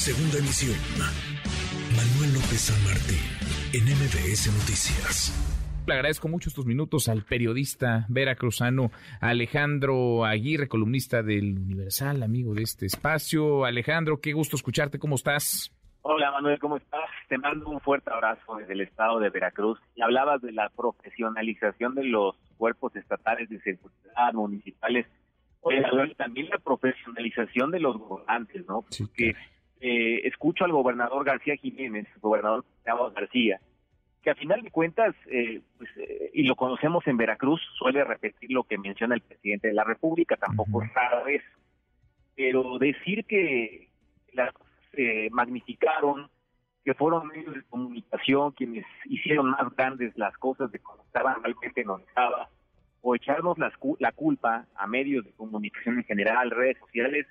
Segunda emisión. Manuel López San Martín, en MBS Noticias. Le agradezco mucho estos minutos al periodista veracruzano Alejandro Aguirre, columnista del Universal, amigo de este espacio. Alejandro, qué gusto escucharte, ¿cómo estás? Hola Manuel, ¿cómo estás? Te mando un fuerte abrazo desde el estado de Veracruz. Y hablabas de la profesionalización de los cuerpos estatales de seguridad municipales. Oye, también la profesionalización de los gobernantes, ¿no? Porque eh, escucho al gobernador García Jiménez, gobernador García, que a final de cuentas, eh, pues, eh, y lo conocemos en Veracruz, suele repetir lo que menciona el presidente de la República, tampoco es raro es, pero decir que las se magnificaron, que fueron medios de comunicación quienes hicieron más grandes las cosas de cómo estaban realmente no estaba, o echarnos la culpa a medios de comunicación en general, redes sociales,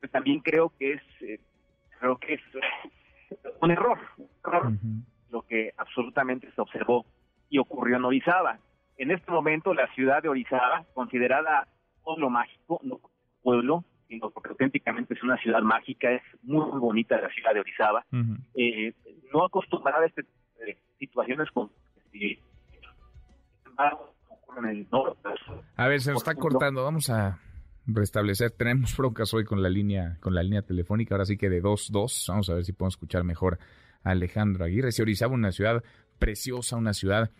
pues también creo que es, eh, creo que es un error, lo que absolutamente se observó y ocurrió en Orizaba. En este momento la ciudad de Orizaba, considerada pueblo mágico, no pueblo, sino porque auténticamente es una ciudad mágica, es muy, bonita la ciudad de Orizaba, eh, no acostumbrada a este eh, situaciones con... Eh, en el norte. A ver, se nos está cortando, vamos a restablecer. Tenemos broncas hoy con la línea con la línea telefónica, ahora sí que de 2-2. Vamos a ver si podemos escuchar mejor a Alejandro Aguirre. Se Orizaba una ciudad preciosa, una ciudad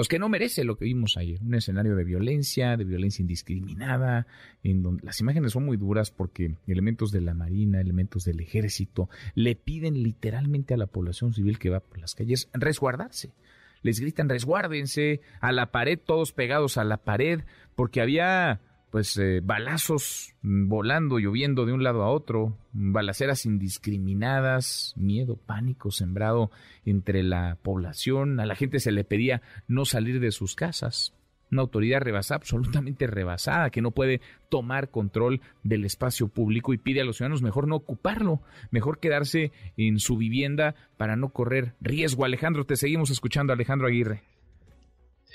pues que no merece lo que vimos ayer, un escenario de violencia, de violencia indiscriminada, en donde las imágenes son muy duras porque elementos de la Marina, elementos del ejército, le piden literalmente a la población civil que va por las calles resguardarse. Les gritan resguárdense a la pared, todos pegados a la pared, porque había pues eh, balazos volando, lloviendo de un lado a otro, balaceras indiscriminadas, miedo, pánico sembrado entre la población, a la gente se le pedía no salir de sus casas, una autoridad rebasada, absolutamente rebasada, que no puede tomar control del espacio público y pide a los ciudadanos mejor no ocuparlo, mejor quedarse en su vivienda para no correr riesgo. Alejandro, te seguimos escuchando, Alejandro Aguirre.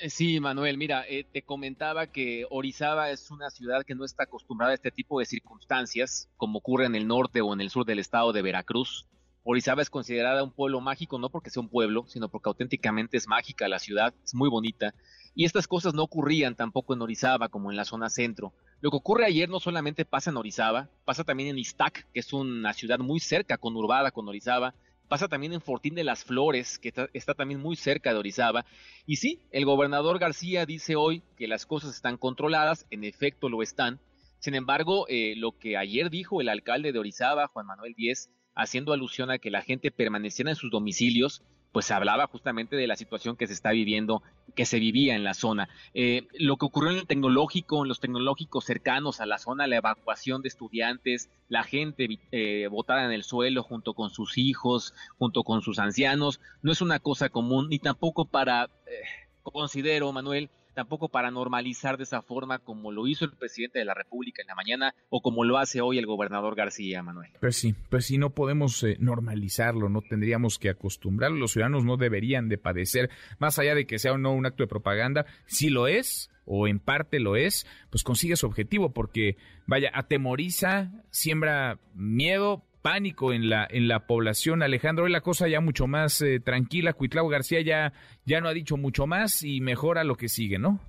Eh, sí, Manuel, mira, eh, te comentaba que Orizaba es una ciudad que no está acostumbrada a este tipo de circunstancias, como ocurre en el norte o en el sur del estado de Veracruz. Orizaba es considerada un pueblo mágico, no porque sea un pueblo, sino porque auténticamente es mágica la ciudad, es muy bonita. Y estas cosas no ocurrían tampoco en Orizaba como en la zona centro. Lo que ocurre ayer no solamente pasa en Orizaba, pasa también en Iztac, que es una ciudad muy cerca, conurbada con Orizaba, pasa también en Fortín de las Flores, que está, también muy cerca de Orizaba. Y sí, el gobernador García dice hoy que las cosas están controladas, en efecto lo están. Sin embargo, eh, lo que ayer dijo el alcalde de Orizaba, Juan Manuel Díez, haciendo alusión a que la gente permaneciera en sus domicilios, pues hablaba justamente de la situación que se está viviendo, que se vivía en la zona. Eh, lo que ocurrió en el tecnológico, en los tecnológicos cercanos a la zona, la evacuación de estudiantes, la gente eh, botada en el suelo junto con sus hijos, junto con sus ancianos, no es una cosa común ni tampoco para, eh, considero, Manuel, tampoco para normalizar de esa forma como lo hizo el presidente de la República en la mañana o como lo hace hoy el gobernador García Manuel. Pues sí, pues sí, no podemos eh, normalizarlo, no tendríamos que acostumbrarlo, los ciudadanos no deberían de padecer, más allá de que sea o no un acto de propaganda, si lo es, o en parte lo es, pues consigue su objetivo porque, vaya, atemoriza, siembra miedo, pánico en la, en la población. Alejandro, hoy la cosa ya mucho más eh, tranquila. Cuitlao García ya, ya no ha dicho mucho más y mejora lo que sigue, ¿no?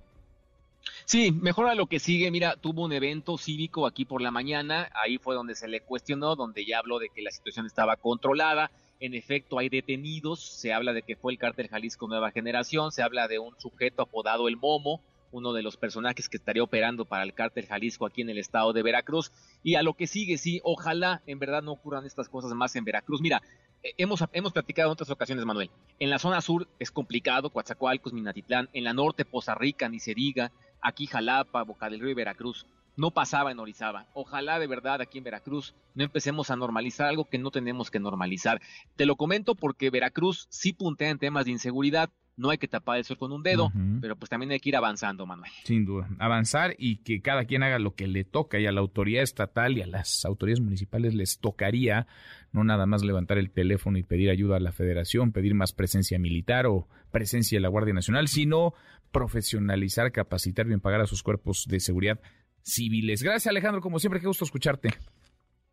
Sí, mejora lo que sigue. Mira, tuvo un evento cívico aquí por la mañana. Ahí fue donde se le cuestionó, donde ya habló de que la situación estaba controlada. En efecto, hay detenidos. Se habla de que fue el cártel Jalisco Nueva Generación. Se habla de un sujeto apodado El Momo uno de los personajes que estaría operando para el cártel Jalisco aquí en el estado de Veracruz. Y a lo que sigue, sí, ojalá en verdad no ocurran estas cosas más en Veracruz. Mira, eh, hemos, hemos platicado en otras ocasiones, Manuel. En la zona sur es complicado, Coatzacoalcos, Minatitlán. En la norte, Poza Rica, ni se diga. Aquí Jalapa, Boca del Río y Veracruz. No pasaba en Orizaba. Ojalá de verdad aquí en Veracruz no empecemos a normalizar algo que no tenemos que normalizar. Te lo comento porque Veracruz sí puntea en temas de inseguridad no hay que tapar el sol con un dedo, pero pues también hay que ir avanzando, Manuel. Sin duda, avanzar y que cada quien haga lo que le toca y a la autoridad estatal y a las autoridades municipales les tocaría no nada más levantar el teléfono y pedir ayuda a la federación, pedir más presencia militar o presencia de la Guardia Nacional, sino profesionalizar, capacitar, bien pagar a sus cuerpos de seguridad civiles. Gracias Alejandro, como siempre, qué gusto escucharte.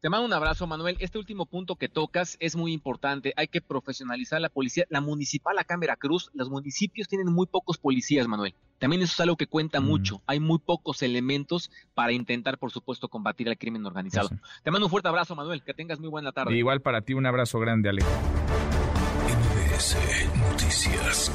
Te mando un abrazo, Manuel. Este último punto que tocas es muy importante. Hay que profesionalizar la policía. La municipal acá en Veracruz, los municipios tienen muy pocos policías, Manuel. También eso es algo que cuenta mm. mucho. Hay muy pocos elementos para intentar, por supuesto, combatir el crimen organizado. Te mando un fuerte abrazo, Manuel. Que tengas muy buena tarde. igual para ti, un abrazo grande, Alejo. Noticias.